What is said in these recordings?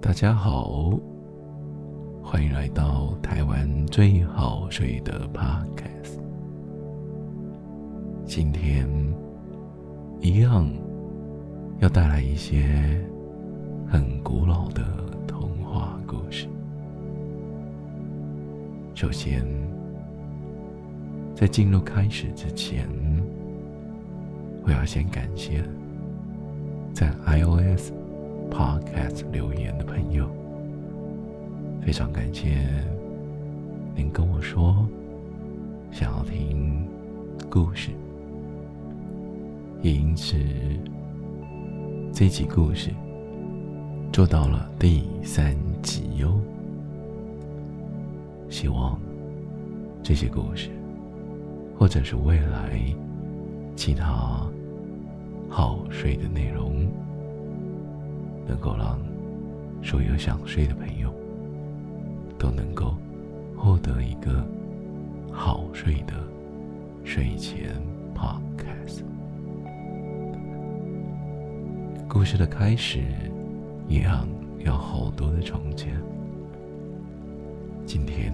大家好，欢迎来到台湾最好睡的 Podcast。今天一样要带来一些很古老的童话故事。首先，在进入开始之前，我要先感谢在 iOS。Podcast 留言的朋友，非常感谢您跟我说想要听故事，也因此这集故事做到了第三集哟。希望这些故事，或者是未来其他好睡的内容。能够让所有想睡的朋友都能够获得一个好睡的睡前 podcast。故事的开始一样有好多的从前。今天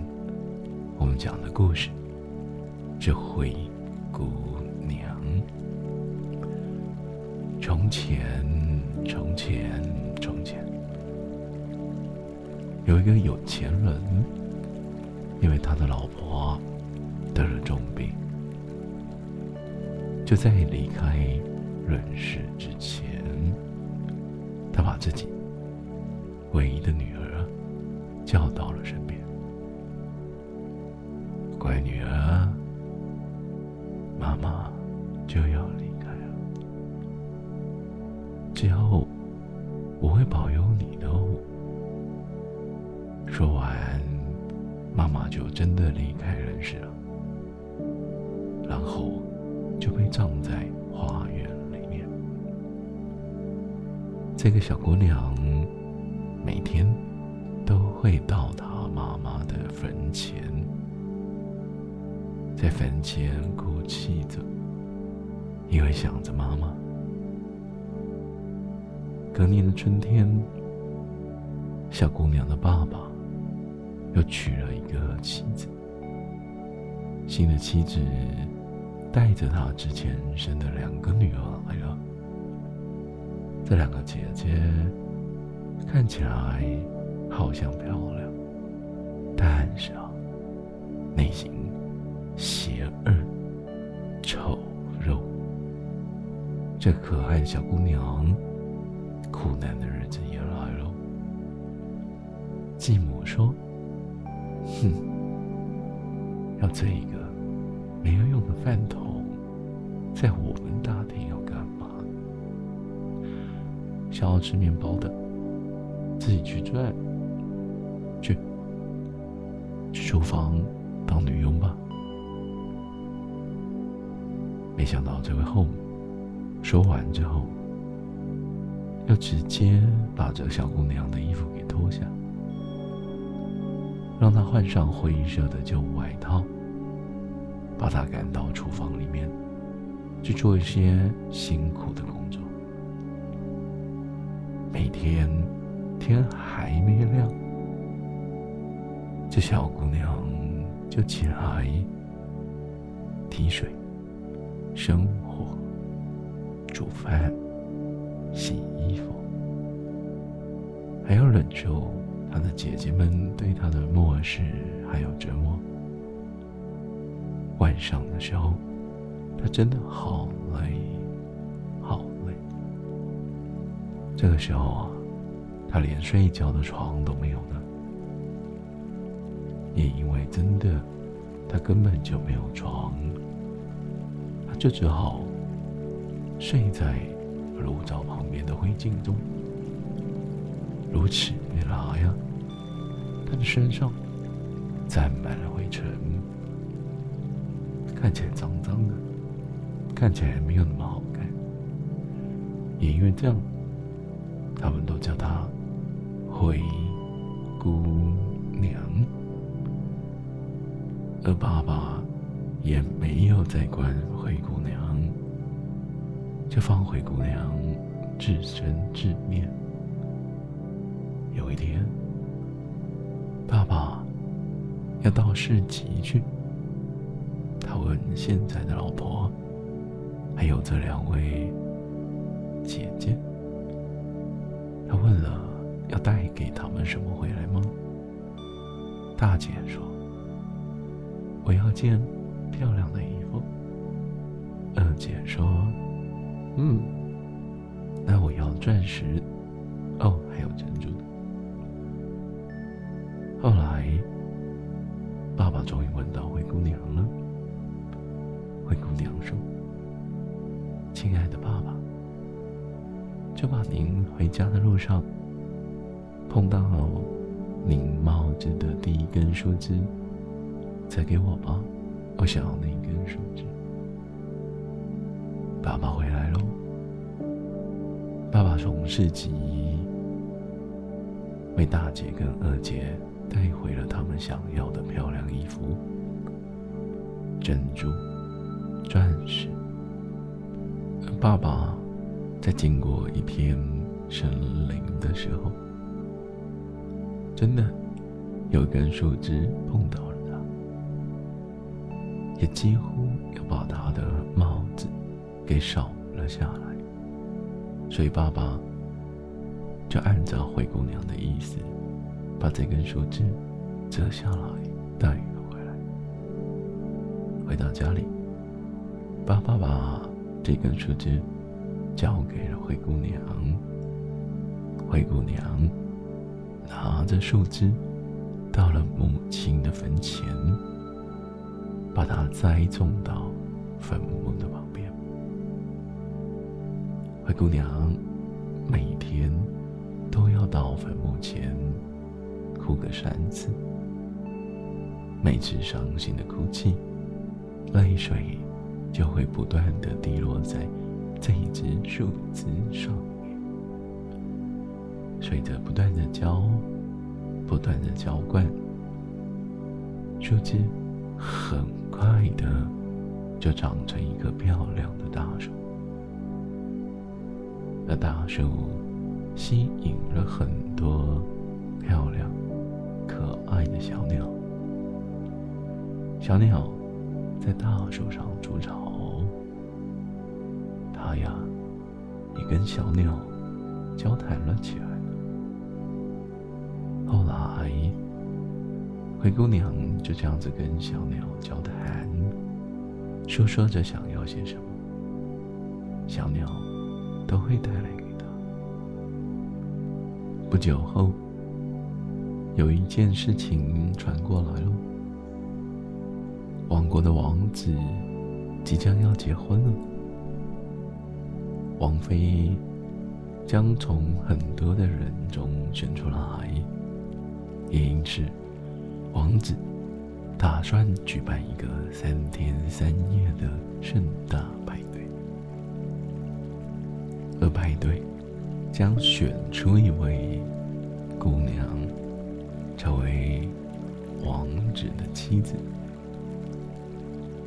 我们讲的故事是灰姑娘。从前，从前。从前，有一个有钱人，因为他的老婆得了重病，就在离开人世之前，他把自己唯一的女儿叫到了身边。乖女儿，这个小姑娘每天都会到她妈妈的坟前，在坟前哭泣着，因为想着妈妈。隔年的春天，小姑娘的爸爸又娶了一个妻子。新的妻子带着她之前生的两个女儿来了。这两个姐姐看起来好像漂亮，但是啊，内心邪恶、丑陋。这可爱的小姑娘。苦难的日子也来了。继母说：“哼，要这一个没有用的饭桶，在我们大厅要干？想要吃面包的，自己去赚，去去厨房当女佣吧。”没想到这位后母说完之后。要直接把这小姑娘的衣服给脱下，让她换上灰色的旧外套，把她赶到厨房里面去做一些辛苦的工作。每天天还没亮，这小姑娘就起来提水、生火、煮饭。洗衣服，还要忍受她的姐姐们对她的漠视，还有折磨。晚上的时候，他真的好累，这个时候啊，他连睡一觉的床都没有呢，也因为真的，他根本就没有床，他就只好睡在。炉灶旁边的灰烬中，如此一来呀，他的身上沾满了灰尘，看起来脏脏的，看起来没有那么好看。也因为这样，他们都叫她灰姑娘，而爸爸也没有再管灰姑娘。就放灰姑娘自生自灭，有一天，爸爸要到市集去。他问现在的老婆，还有这两位姐姐，他问了要带给他们什么回来吗？大姐说：“我要件漂亮的衣服。”二姐说：“嗯，那我要钻石，哦，还有珍珠。”后来，爸爸终于问到灰姑娘了。灰姑娘说：“亲爱的爸爸，就把您回家的路上碰到您帽子的第一根树枝，再给我吧，我想要那一根树枝。”爸爸回来喽。爸爸从市集为大姐跟二姐带回了他们想要的漂亮衣服、珍珠、钻石。爸爸在经过一片森林的时候，真的有根树枝碰到了他，也几乎要把他的帽子。给扫了下来，所以爸爸就按照灰姑娘的意思，把这根树枝折下来带了回来。回到家里，爸爸把这根树枝交给了灰姑娘。灰姑娘拿着树枝到了母亲的坟前，把它栽种到坟墓的旁边。灰姑娘每天都要到坟墓前哭个三次，每次伤心的哭泣，泪水就会不断的滴落在在一只树枝上面，随着不断的浇，不断的浇灌，树枝很快的就长成一棵漂亮的大树。那大树吸引了很多漂亮、可爱的小鸟。小鸟在大树上筑巢，它呀你跟小鸟交谈了起来。后来，灰姑娘就这样子跟小鸟交谈，说说着想要些什么。小鸟。都会带来给她。不久后，有一件事情传过来了：王国的王子即将要结婚了，王妃将从很多的人中选出来，也因此，王子打算举办一个三天三夜的盛大派对。而派对将选出一位姑娘，成为王子的妻子。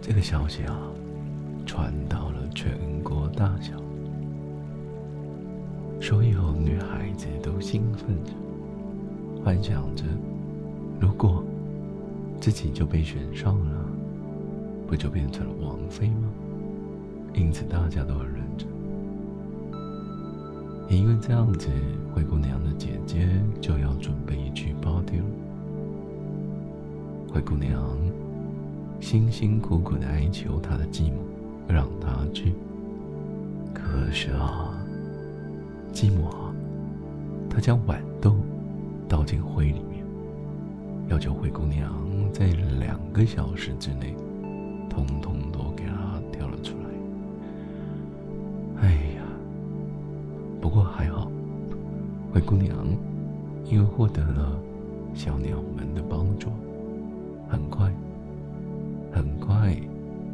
这个消息啊，传到了全国大小，所有女孩子都兴奋着，幻想着，如果自己就被选上了，不就变成了王妃吗？因此，大家都很认真。也因为这样子，灰姑娘的姐姐就要准备一去包丢。灰姑娘辛辛苦苦的哀求她的继母，让她去。可是啊，寂寞啊，她将豌豆倒进灰里面，要求灰姑娘在两个小时之内，通通都给她挑了出来。哎呀。不过还好，灰姑娘因为获得了小鸟们的帮助，很快，很快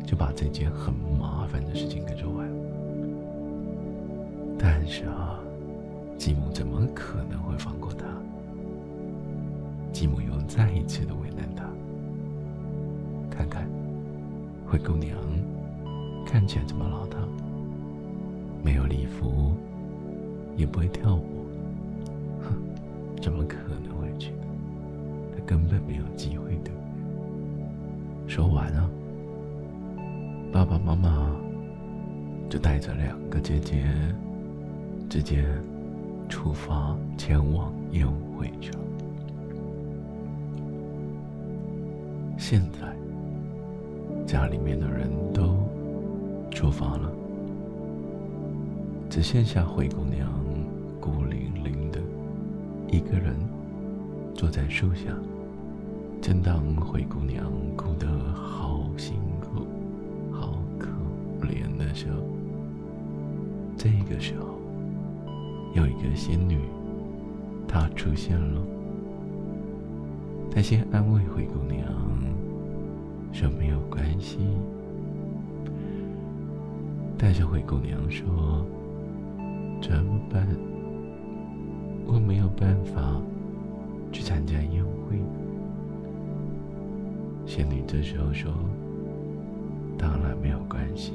就把这件很麻烦的事情给做完了。但是啊，继母怎么可能会放过他？继母又再一次的为难他。看看，灰姑娘看起来这么邋遢，没有礼服。也不会跳舞，哼，怎么可能会去呢？他根本没有机会的。说完啊，爸爸妈妈就带着两个姐姐，直接出发前往宴会去了。现在，家里面的人都出发了，只剩下灰姑娘孤零零的一个人坐在树下。正当灰姑娘哭得好辛苦、好可怜的时候，这个时候有一个仙女，她出现了。她先安慰灰姑娘说：“没有关系。”但是灰姑娘说：“怎么办？我没有办法去参加宴会。”仙女这时候说：“当然没有关系。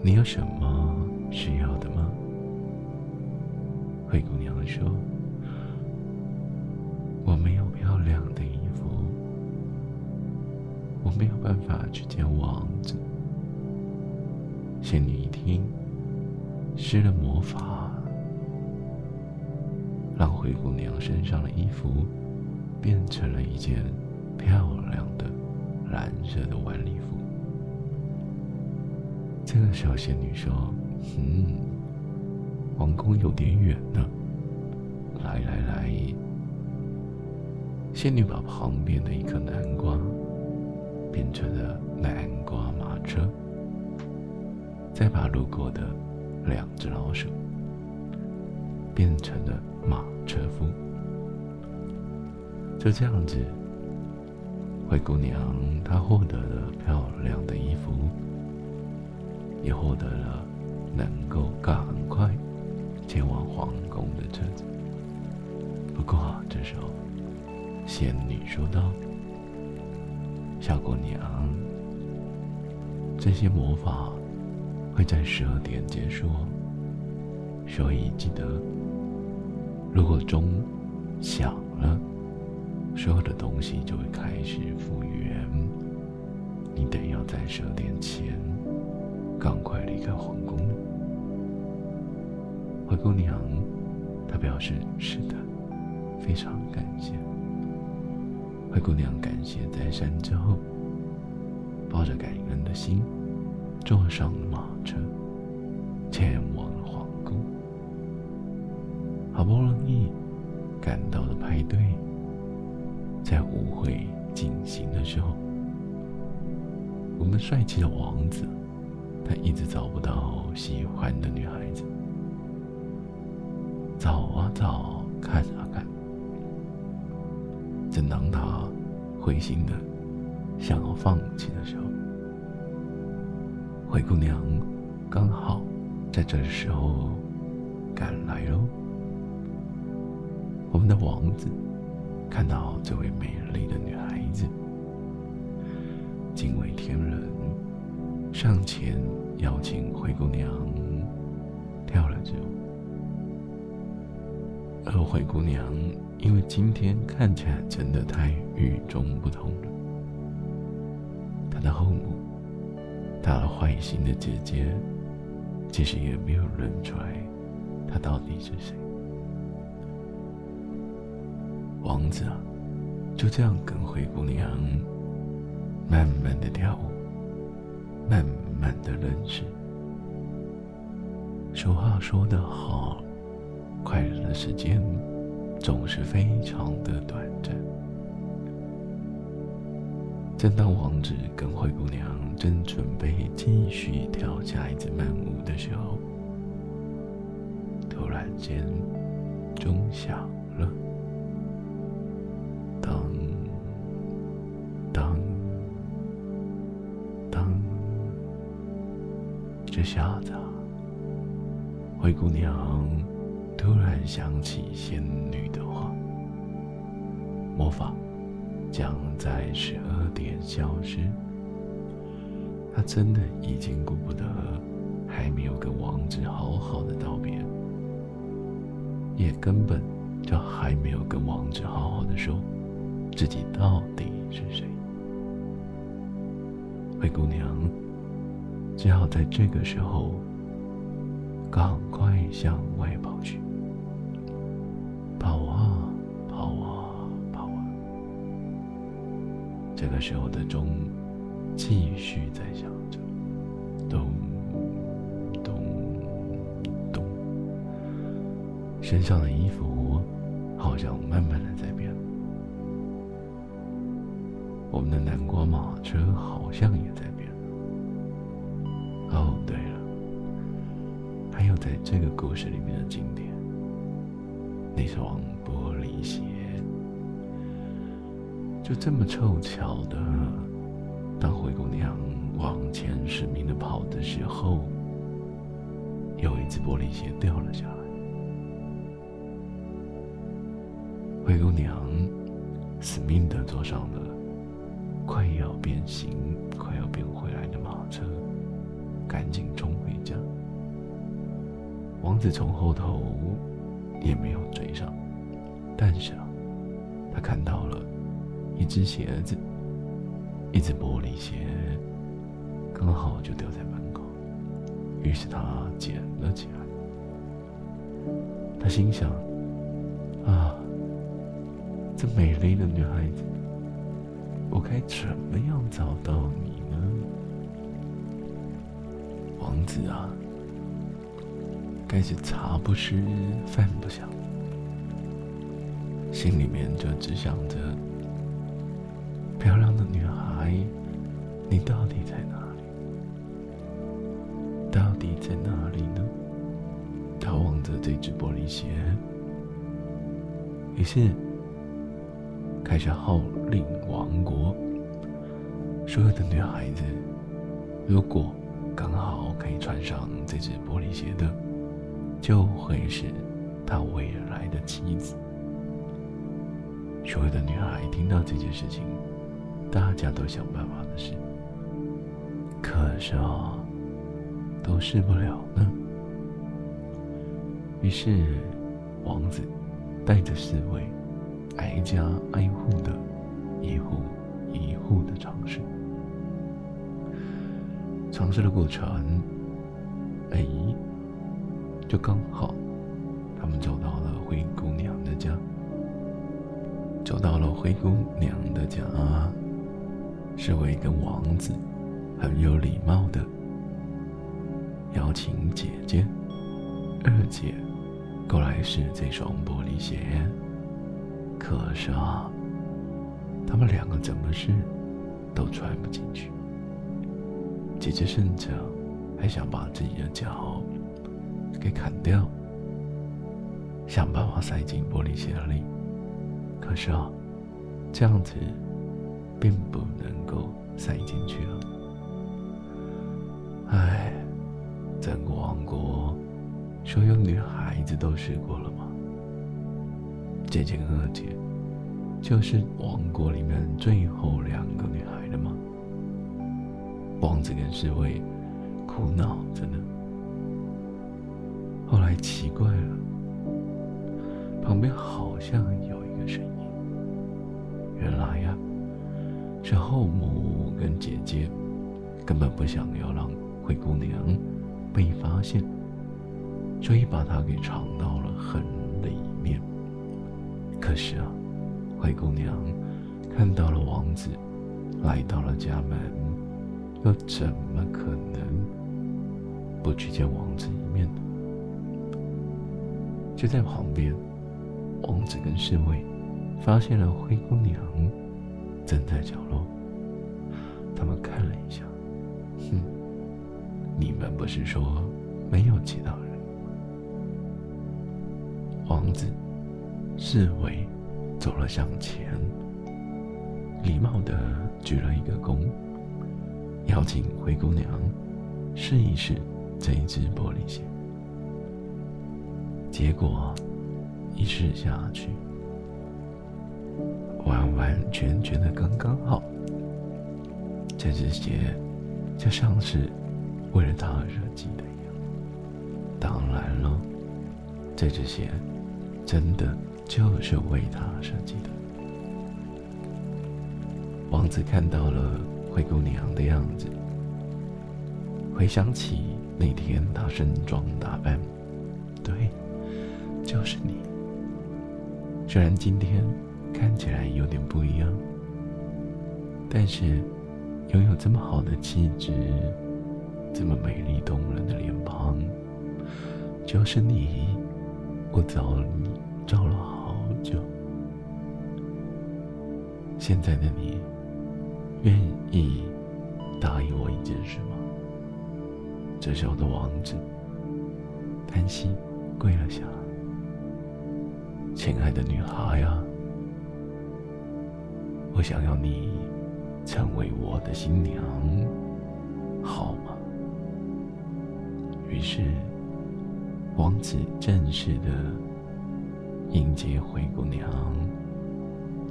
你有什么需要的吗？”灰姑娘说：“我没有漂亮的衣服，我没有办法去见王子。”仙女一听，施了魔法，让灰姑娘身上的衣服变成了一件。漂亮的蓝色的晚礼服。这个时候，仙女说：“嗯，皇宫有点远呢。来来来。”仙女把旁边的一颗南瓜变成了南瓜马车，再把路过的两只老鼠变成了马车夫。就这样子。灰姑娘她获得了漂亮的衣服，也获得了能够赶快前往皇宫的车子。不过这时候，仙女说道：“小姑娘，这些魔法会在十二点结束，所以记得，如果钟响了。”所有的东西就会开始复原，你得要在十二点前赶快离开皇宫。灰姑娘，她表示是的，非常感谢。灰姑娘感谢再三之后，抱着感恩的心，坐上了马车，前往了皇宫。好不容易赶到了派对。在舞会进行的时候，我们帅气的王子，他一直找不到喜欢的女孩子，找啊找，看啊看。正当他灰心的想要放弃的时候，灰姑娘刚好在这时候赶来喽。我们的王子。看到这位美丽的女孩子，惊为天人，上前邀请灰姑娘跳了支舞。而灰姑娘因为今天看起来真的太与众不同了，她的后母，她坏心的姐姐，其实也没有认出来她到底是谁。王子啊，就这样跟灰姑娘慢慢的跳舞，慢慢的认识。俗话说得好，快乐的时间总是非常的短暂。正当王子跟灰姑娘正准备继续跳下一支慢舞的时候，突然间钟响了。当当当这下子，灰姑娘突然想起仙女的话：魔法将在十二点消失。她真的已经顾不得，还没有跟王子好好的道别，也根本就还没有跟王子好好的说自己到底是谁。灰姑娘只好在这个时候赶快向外跑去，这个时候的钟继续在响着，咚咚咚，身上的衣服好像慢慢的在变。我们的南瓜马车好像也在变。哦，对了，还有在这个故事里面的经典，那双玻璃鞋，就这么凑巧的，当灰姑娘往前使命的跑的时候，有一只玻璃鞋掉了下来，灰姑娘死命的坐上了。快要变形、快要变回来的马车，赶紧冲回家。王子从后头也没有追上，但是啊，他看到了一只鞋子，一只玻璃鞋，刚好就掉在门口。于是他捡了起来。他心想：啊，这美丽的女孩子。我该怎么样找到你呢，王子啊？该是茶不思饭不想，心里面就只想着你到底在哪里？到底在哪里呢？他望着这只玻璃鞋，于是。开始号令王国，所有的女孩子，如果刚好可以穿上这只玻璃鞋的，就会是他未来的妻子。所有的女孩听到这件事情，大家都想办法的事，可是啊，都试不了呢。于是，王子带着侍卫。挨家挨户的，一户一户的尝试，尝试的过程，哎，就刚好，他们走到了灰姑娘的家。走到了灰姑娘的家，侍卫跟王子很有礼貌的邀请姐姐、二姐过来试这双玻璃鞋。可是啊，他们两个怎么试都穿不进去。姐姐甚至还想把自己的脚给砍掉，想办法塞进玻璃鞋里。可是啊，这样子并不能够塞进去了。唉，整个王国所有女孩子都试过了吗？姐姐跟二姐，就是王国里面最后两个女孩了吗？王子跟侍卫苦恼着呢。后来奇怪了，旁边好像有一个声音。原来呀，是后母跟姐姐根本不想要让灰姑娘被发现，所以把她给藏到了很里面。可是啊，灰姑娘看到了王子，来到了家门，又怎么可能不去见王子一面呢？就在旁边，王子跟侍卫发现了灰姑娘正在角落。他们看了一下，你们不是说没有其他人？王子。侍卫走了向前，礼貌的鞠了一个躬，邀请灰姑娘试一试这一只玻璃鞋。结果一试下去，完完全全的刚刚好。这只鞋就像是为了他而设计的一样。当然了，这只鞋真的。就是为他设计的。王子看到了灰姑娘的样子，回想起那天她盛装打扮，对，就是你。虽然今天看起来有点不一样，但是拥有这么好的气质，这么美丽动人的脸庞，就是你。我找你找了好久，现在的你。愿意答应我一件事吗？这时候的王子叹息，跪了下来。亲爱的女孩呀，我想要你成为我的新娘，好吗？于是，王子正式的迎接灰姑娘，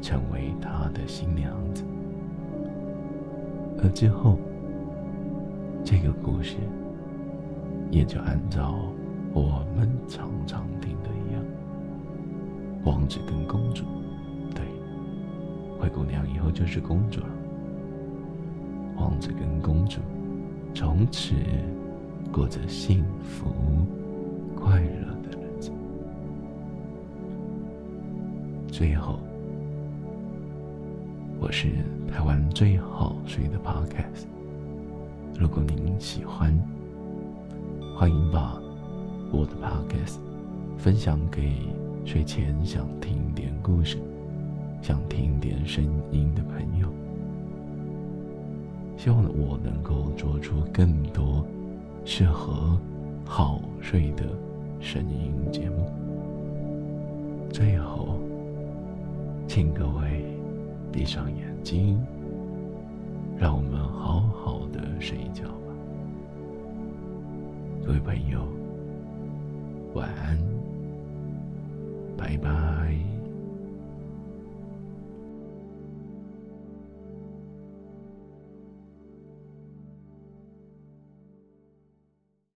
成为他的新娘子。而之后，这个故事也就按照我们常常听的一样，王子跟公主，对，灰姑娘以后就是公主了。王子跟公主从此过着幸福快乐的日子。最后。我是台湾最好睡的 Podcast。如果您喜欢，欢迎把我的 Podcast 分享给睡前想听点故事、想听点声音的朋友。希望我能够做出更多适合好睡的声音节目。最后，请各位。闭上眼睛，让我们好好的睡一觉吧。各位朋友，晚安，拜拜。